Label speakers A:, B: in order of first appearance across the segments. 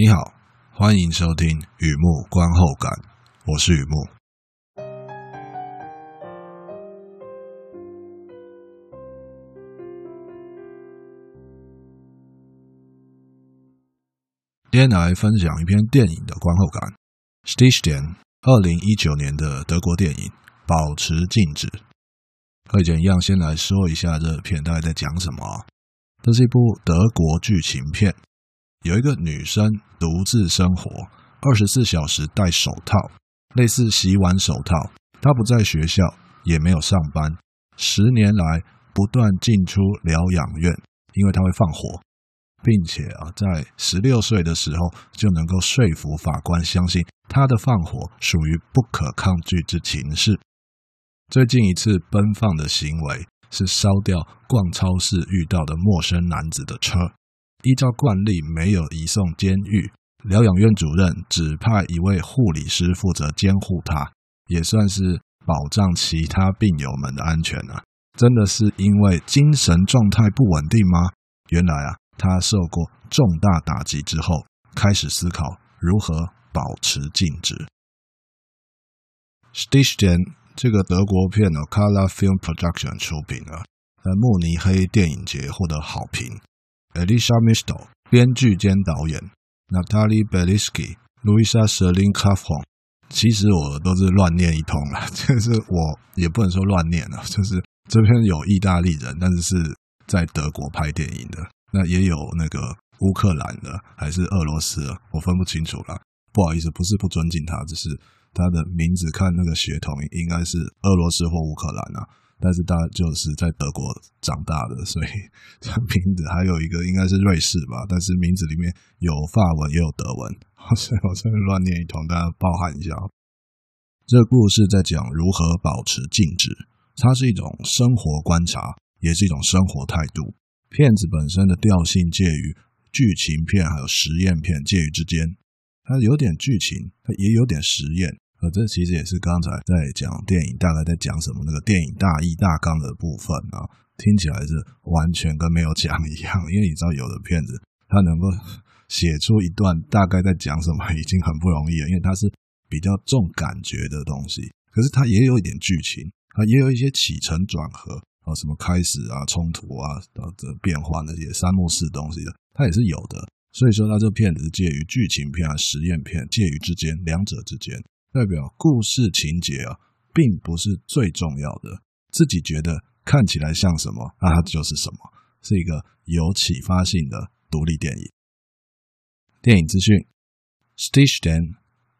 A: 你好，欢迎收听雨幕观后感，我是雨幕。今天来分享一篇电影的观后感，《Stillstehen》，二零一九年的德国电影，保持静止。和以前一样，先来说一下这片大概在讲什么。这是一部德国剧情片。有一个女生独自生活，二十四小时戴手套，类似洗碗手套。她不在学校，也没有上班，十年来不断进出疗养院，因为她会放火，并且啊，在十六岁的时候就能够说服法官相信她的放火属于不可抗拒之情事。最近一次奔放的行为是烧掉逛超市遇到的陌生男子的车。依照惯例，没有移送监狱。疗养院主任指派一位护理师负责监护他，也算是保障其他病友们的安全啊。真的是因为精神状态不稳定吗？原来啊，他受过重大打击之后，开始思考如何保持静止。Stitchen 这个德国片呢，Color Film Production 出品了，在慕尼黑电影节获得好评。Elisha mistol 编剧兼导演，Natalie b e l i s k y Luisa Schilling-Clapham 其实我都是乱念一通了，就是我也不能说乱念了，就是这边有意大利人，但是是在德国拍电影的，那也有那个乌克兰的，还是俄罗斯的，我分不清楚了，不好意思，不是不尊敬他，只是他的名字看那个血统应该是俄罗斯或乌克兰啊。但是他就是在德国长大的，所以这名字还有一个应该是瑞士吧。但是名字里面有法文也有德文，所以我这边乱念一通，大家包涵一下。这故事在讲如何保持静止，它是一种生活观察，也是一种生活态度。片子本身的调性介于剧情片还有实验片介于之间，它有点剧情，它也有点实验。呃，这其实也是刚才在讲电影大概在讲什么那个电影大意大纲的部分啊，听起来是完全跟没有讲一样。因为你知道，有的片子它能够写出一段大概在讲什么，已经很不容易了，因为它是比较重感觉的东西。可是它也有一点剧情，它也有一些起承转合啊，什么开始啊、冲突啊的变化那些三幕式东西的，它也是有的。所以说，它这片子是介于剧情片啊实验片介于之间，两者之间。代表故事情节啊，并不是最重要的。自己觉得看起来像什么，那它就是什么，是一个有启发性的独立电影。电影资讯：Stillstehen,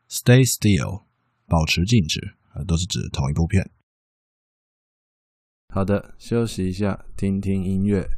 A: Stay Still，保持静止，啊，都是指同一部片。好的，休息一下，听听音乐。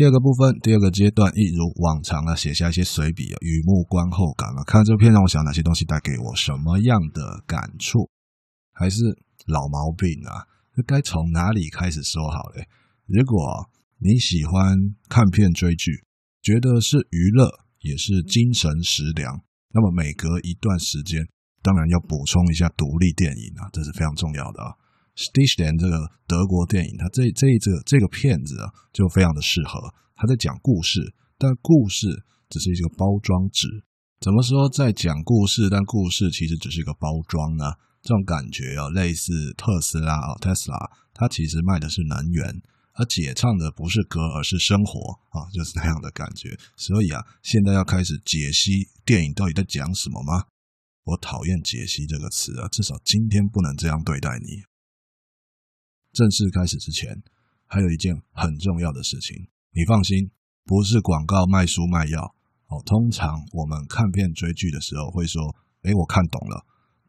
A: 第二个部分，第二个阶段，一如往常啊，写下一些随笔啊，雨幕观后感啊，看这片让我想哪些东西带给我什么样的感触，还是老毛病啊？这该从哪里开始说好嘞？如果你喜欢看片追剧，觉得是娱乐也是精神食粮，那么每隔一段时间，当然要补充一下独立电影啊，这是非常重要的啊。Stillstehen 这个德国电影，它这这这个这个片子啊，就非常的适合。他在讲故事，但故事只是一个包装纸。怎么说在讲故事，但故事其实只是一个包装呢？这种感觉啊，类似特斯拉啊，特斯拉，它其实卖的是能源，而而姐唱的不是歌，而是生活啊，就是那样的感觉。所以啊，现在要开始解析电影到底在讲什么吗？我讨厌“解析”这个词啊，至少今天不能这样对待你。正式开始之前，还有一件很重要的事情，你放心，不是广告卖书卖药哦。通常我们看片追剧的时候会说：“诶，我看懂了。”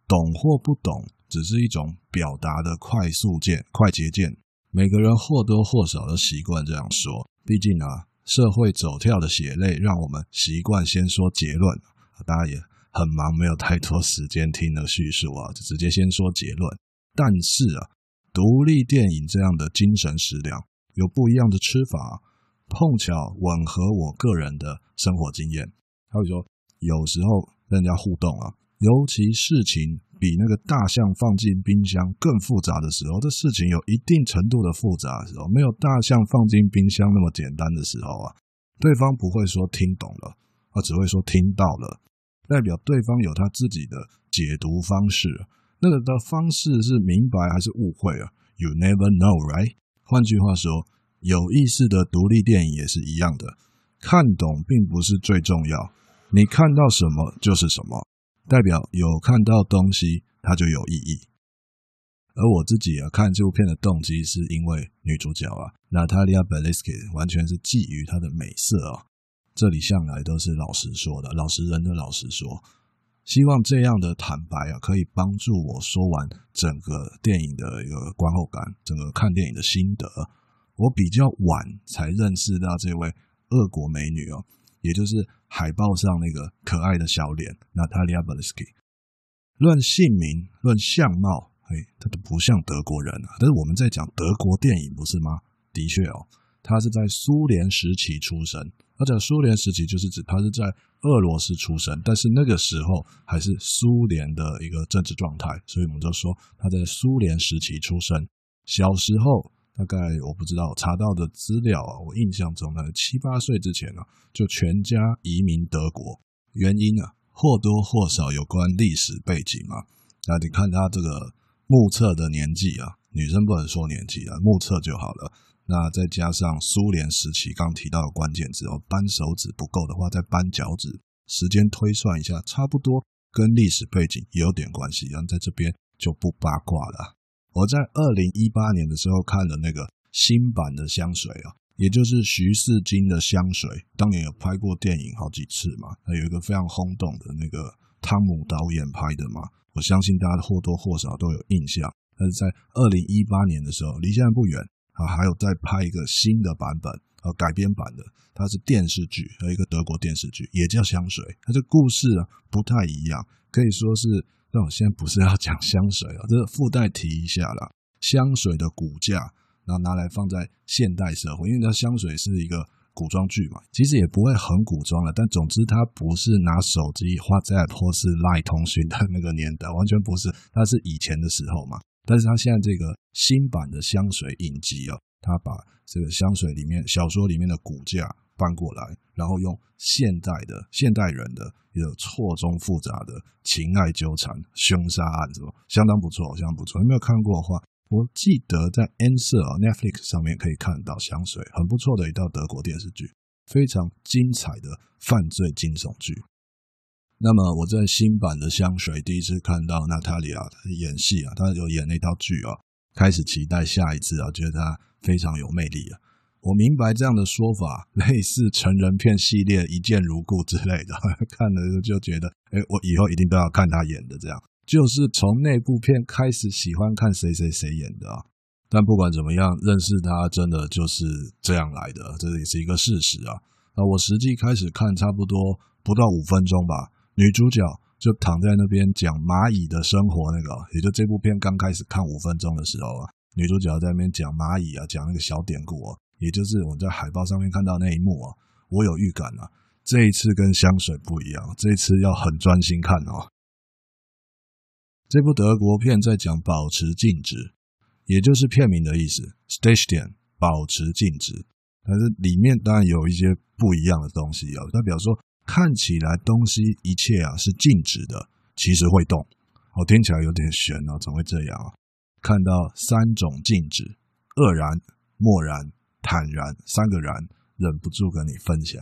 A: 懂或不懂，只是一种表达的快速键、快捷键。每个人或多或少都习惯这样说，毕竟啊，社会走跳的血泪让我们习惯先说结论。大家也很忙，没有太多时间听的叙述啊，就直接先说结论。但是啊，独立电影这样的精神食粮有不一样的吃法，碰巧吻合我个人的生活经验。还有说，有时候跟人家互动啊，尤其事情。比那个大象放进冰箱更复杂的时候，这事情有一定程度的复杂的时候，没有大象放进冰箱那么简单的时候啊，对方不会说听懂了，而只会说听到了，代表对方有他自己的解读方式。那个的方式是明白还是误会啊？You never know, right？换句话说，有意识的独立电影也是一样的，看懂并不是最重要，你看到什么就是什么。代表有看到东西，它就有意义。而我自己啊，看这部片的动机是因为女主角啊，Natalia Belisky 完全是觊觎她的美色啊。这里向来都是老实说的，老实人的老实说。希望这样的坦白啊，可以帮助我说完整个电影的一个观后感，整个看电影的心得。我比较晚才认识到这位俄国美女哦。也就是海报上那个可爱的小脸，Natalia Belisky。论姓名，论相貌，嘿，她都不像德国人啊。但是我们在讲德国电影，不是吗？的确哦，她是在苏联时期出生，而且苏联时期就是指他是在俄罗斯出生，但是那个时候还是苏联的一个政治状态，所以我们就说他在苏联时期出生，小时候。大概我不知道，查到的资料啊，我印象中呢，七八岁之前呢，就全家移民德国，原因啊或多或少有关历史背景嘛。那你看他这个目测的年纪啊，女生不能说年纪啊，目测就好了。那再加上苏联时期刚提到的关键字哦，扳手指不够的话，再扳脚趾，时间推算一下，差不多跟历史背景也有点关系。然后在这边就不八卦了。我在二零一八年的时候看了那个新版的香水啊，也就是徐世金的香水，当年有拍过电影好几次嘛，还有一个非常轰动的那个汤姆导演拍的嘛，我相信大家或多或少都有印象。但是在二零一八年的时候，离现在不远啊，还有在拍一个新的版本啊，改编版的，它是电视剧，和一个德国电视剧，也叫香水。它这故事啊不太一样，可以说是。但我现在不是要讲香水啊，这是附带提一下啦。香水的骨架，然后拿来放在现代社会，因为它香水是一个古装剧嘛，其实也不会很古装了。但总之，它不是拿手机或者或是 LINE 通讯的那个年代，完全不是，它是以前的时候嘛。但是他现在这个新版的香水影集啊，他把这个香水里面小说里面的骨架。搬过来，然后用现代的现代人的一个错综复杂的情爱纠缠、凶杀案，是吧？相当不错，相当不错。有没有看过的话，我记得在 N 色啊 Netflix 上面可以看到香水，很不错的一道德国电视剧，非常精彩的犯罪惊悚剧。那么我在新版的香水第一次看到娜塔莉亚演戏啊，她有演那套剧啊，开始期待下一次啊，觉得她非常有魅力啊。我明白这样的说法，类似成人片系列《一见如故》之类的，看了就觉得，哎，我以后一定都要看他演的。这样就是从那部片开始喜欢看谁谁谁演的啊。但不管怎么样，认识他真的就是这样来的，这也是一个事实啊。那我实际开始看，差不多不到五分钟吧，女主角就躺在那边讲蚂蚁的生活，那个也就这部片刚开始看五分钟的时候啊，女主角在那边讲蚂蚁啊，讲那个小典故啊。也就是我们在海报上面看到那一幕啊，我有预感啊，这一次跟香水不一样，这一次要很专心看哦。这部德国片在讲保持静止，也就是片名的意思，Stillstand，保持静止。但是里面当然有一些不一样的东西啊，代表说看起来东西一切啊是静止的，其实会动。我听起来有点悬哦，怎么会这样啊？看到三种静止：愕然、默然。坦然三个然，忍不住跟你分享。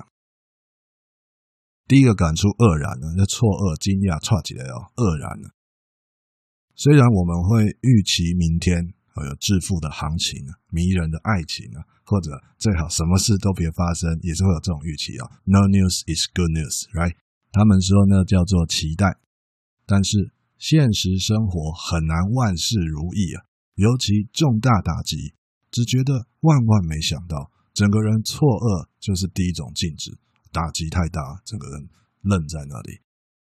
A: 第一个感触愕然呢，就错愕、惊讶、剉起来哦，愕然了。虽然我们会预期明天有致富的行情啊，迷人的爱情啊，或者最好什么事都别发生，也是会有这种预期啊。No news is good news，right？他们说呢叫做期待，但是现实生活很难万事如意啊，尤其重大打击，只觉得万万没想到，整个人错愕就是第一种静止。打击太大，整个人愣在那里。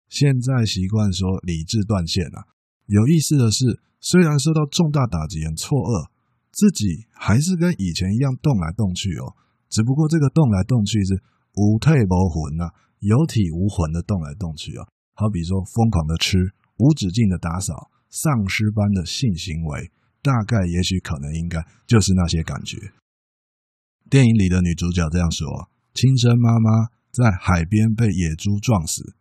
A: 现在习惯说理智断线啊。有意思的是，虽然受到重大打击，很错愕，自己还是跟以前一样动来动去哦。只不过这个动来动去是无退无魂啊，有体无魂的动来动去啊。好比说疯狂的吃，无止境的打扫，丧尸般的性行为，大概也许可能应该就是那些感觉。电影里的女主角这样说。亲生妈妈在海边被野猪撞死，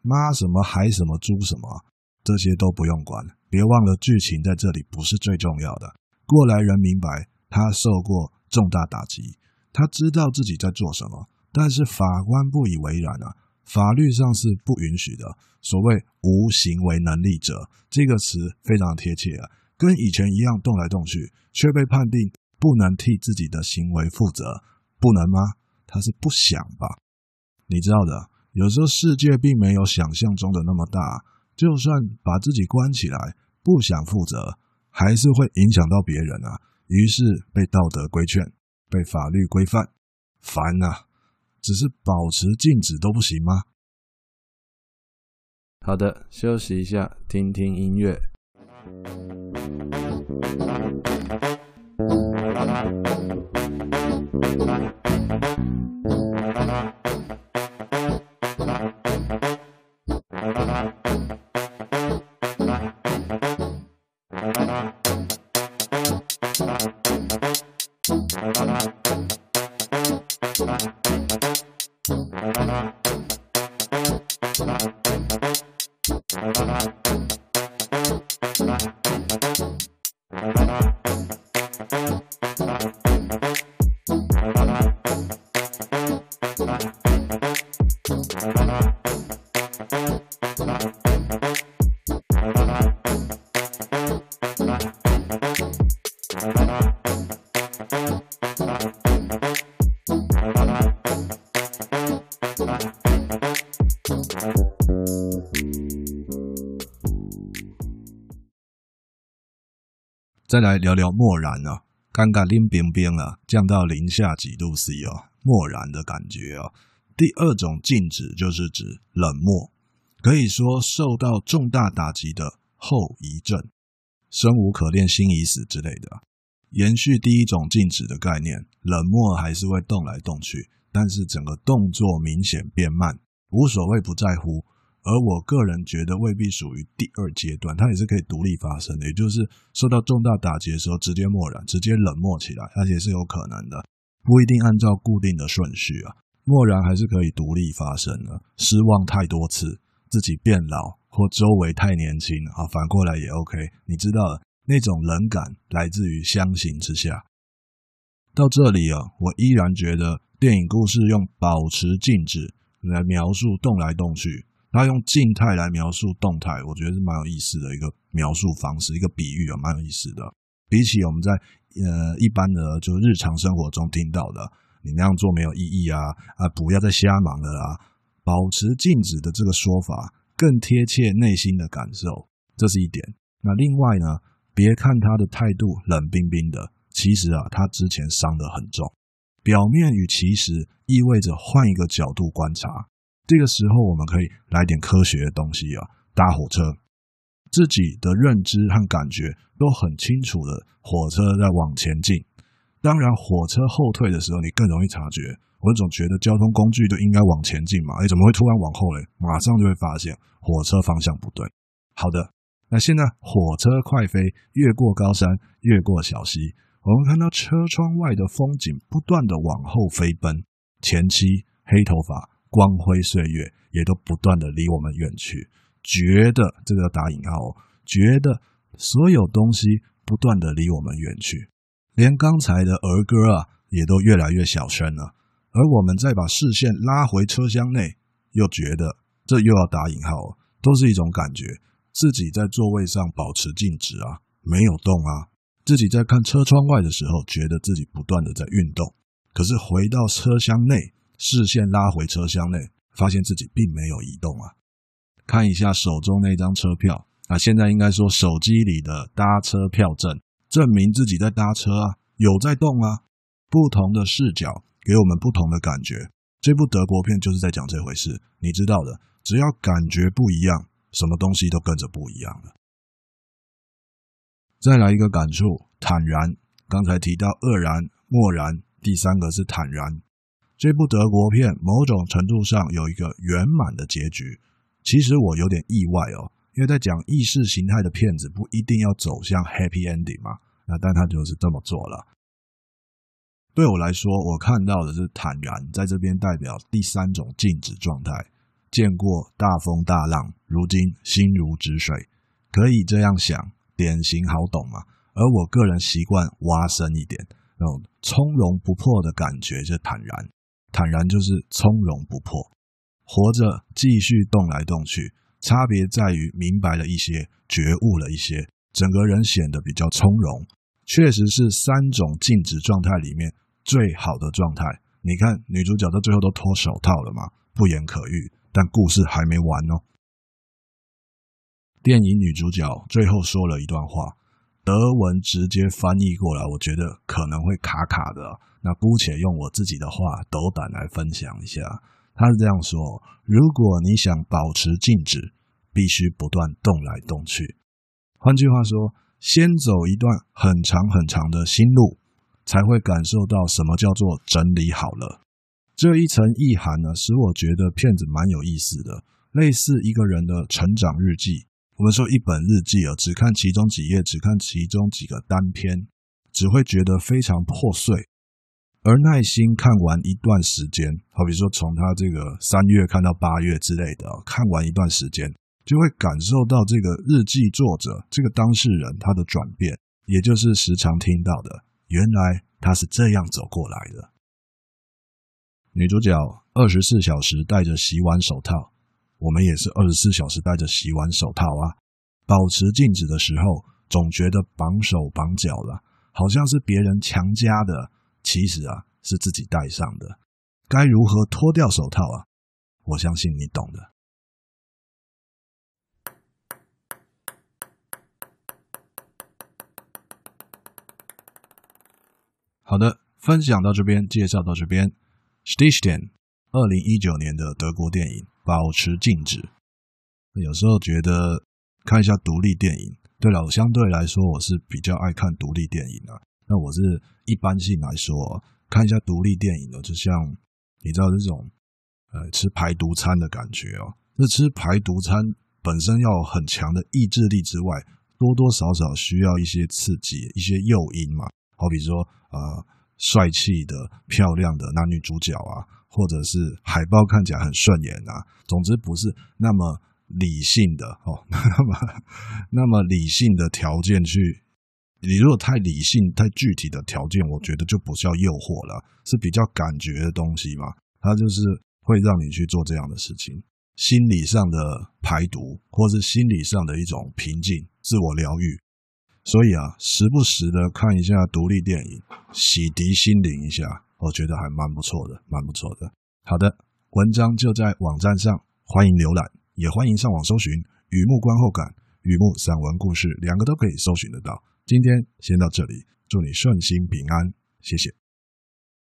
A: 妈什么海什么猪什么，这些都不用管。别忘了剧情在这里不是最重要的。过来人明白他受过重大打击，他知道自己在做什么，但是法官不以为然啊，法律上是不允许的。所谓无行为能力者这个词非常贴切啊，跟以前一样动来动去，却被判定不能替自己的行为负责，不能吗？他是不想吧？你知道的，有时候世界并没有想象中的那么大。就算把自己关起来，不想负责，还是会影响到别人啊。于是被道德规劝，被法律规范，烦啊！只是保持静止都不行吗？
B: 好的，休息一下，听听音乐。
A: 再来聊聊漠然啊，尴尬冷冰冰啊，降到零下几度 C 啊，漠然的感觉啊。第二种静止就是指冷漠，可以说受到重大打击的后遗症，生无可恋，心已死之类的。延续第一种静止的概念，冷漠还是会动来动去，但是整个动作明显变慢，无所谓，不在乎。而我个人觉得未必属于第二阶段，它也是可以独立发生的，也就是受到重大打击的时候，直接漠然，直接冷漠起来，而且是有可能的，不一定按照固定的顺序啊。漠然还是可以独立发生的。失望太多次，自己变老或周围太年轻啊，反过来也 OK。你知道那种冷感来自于相形之下。到这里啊，我依然觉得电影故事用保持静止来描述动来动去。他用静态来描述动态，我觉得是蛮有意思的一个描述方式，一个比喻啊，蛮有意思的。比起我们在呃一般的就日常生活中听到的，你那样做没有意义啊啊，不要再瞎忙了啊，保持静止的这个说法更贴切内心的感受，这是一点。那另外呢，别看他的态度冷冰冰的，其实啊，他之前伤得很重。表面与其实意味着换一个角度观察。这个时候，我们可以来点科学的东西啊，搭火车，自己的认知和感觉都很清楚的，火车在往前进。当然，火车后退的时候，你更容易察觉。我总觉得交通工具都应该往前进嘛，哎，怎么会突然往后嘞？马上就会发现火车方向不对。好的，那现在火车快飞，越过高山，越过小溪，我们看到车窗外的风景不断的往后飞奔，前妻黑头发。光辉岁月也都不断的离我们远去，觉得这个要打引号，觉得所有东西不断的离我们远去，连刚才的儿歌啊，也都越来越小声了。而我们再把视线拉回车厢内，又觉得这又要打引号，都是一种感觉：自己在座位上保持静止啊，没有动啊；自己在看车窗外的时候，觉得自己不断的在运动。可是回到车厢内，视线拉回车厢内，发现自己并没有移动啊。看一下手中那张车票啊，现在应该说手机里的搭车票证，证明自己在搭车啊，有在动啊。不同的视角给我们不同的感觉。这部德国片就是在讲这回事。你知道的，只要感觉不一样，什么东西都跟着不一样了。再来一个感触，坦然。刚才提到愕然、默然，第三个是坦然。这部德国片某种程度上有一个圆满的结局。其实我有点意外哦，因为在讲意识形态的片子不一定要走向 happy ending 嘛，那但他就是这么做了。对我来说，我看到的是坦然，在这边代表第三种静止状态。见过大风大浪，如今心如止水，可以这样想，典型好懂嘛。而我个人习惯挖深一点，那种从容不迫的感觉是坦然，坦然就是从容不迫。活着，继续动来动去，差别在于明白了一些，觉悟了一些，整个人显得比较从容。确实是三种静止状态里面最好的状态。你看，女主角到最后都脱手套了嘛，不言可喻。但故事还没完哦。电影女主角最后说了一段话，德文直接翻译过来，我觉得可能会卡卡的。那姑且用我自己的话斗胆来分享一下。他是这样说：如果你想保持静止，必须不断动来动去。换句话说，先走一段很长很长的心路，才会感受到什么叫做整理好了。这一层意涵呢，使我觉得片子蛮有意思的，类似一个人的成长日记。我们说一本日记啊，只看其中几页，只看其中几个单篇，只会觉得非常破碎。而耐心看完一段时间，好比说从他这个三月看到八月之类的，看完一段时间，就会感受到这个日记作者这个当事人他的转变，也就是时常听到的，原来他是这样走过来的。女主角二十四小时戴着洗碗手套，我们也是二十四小时戴着洗碗手套啊。保持静止的时候，总觉得绑手绑脚了，好像是别人强加的。其实啊，是自己戴上的。该如何脱掉手套啊？我相信你懂的。好的，分享到这边，介绍到这边。十点二零一九年的德国电影，保持静止。有时候觉得看一下独立电影。对了，相对来说，我是比较爱看独立电影的。那我是一般性来说，看一下独立电影的，就像你知道这种呃吃排毒餐的感觉哦。那吃排毒餐本身要很强的意志力之外，多多少少需要一些刺激、一些诱因嘛。好比说呃帅气的、漂亮的男女主角啊，或者是海报看起来很顺眼啊。总之不是那么理性的哦，那么那么理性的条件去。你如果太理性、太具体的条件，我觉得就不叫诱惑了，是比较感觉的东西嘛。它就是会让你去做这样的事情，心理上的排毒，或是心理上的一种平静、自我疗愈。所以啊，时不时的看一下独立电影，洗涤心灵一下，我觉得还蛮不错的，蛮不错的。好的，文章就在网站上，欢迎浏览，也欢迎上网搜寻《雨幕观后感》、《雨幕散文故事》，两个都可以搜寻得到。今天先到这里，祝你顺心平安，谢谢。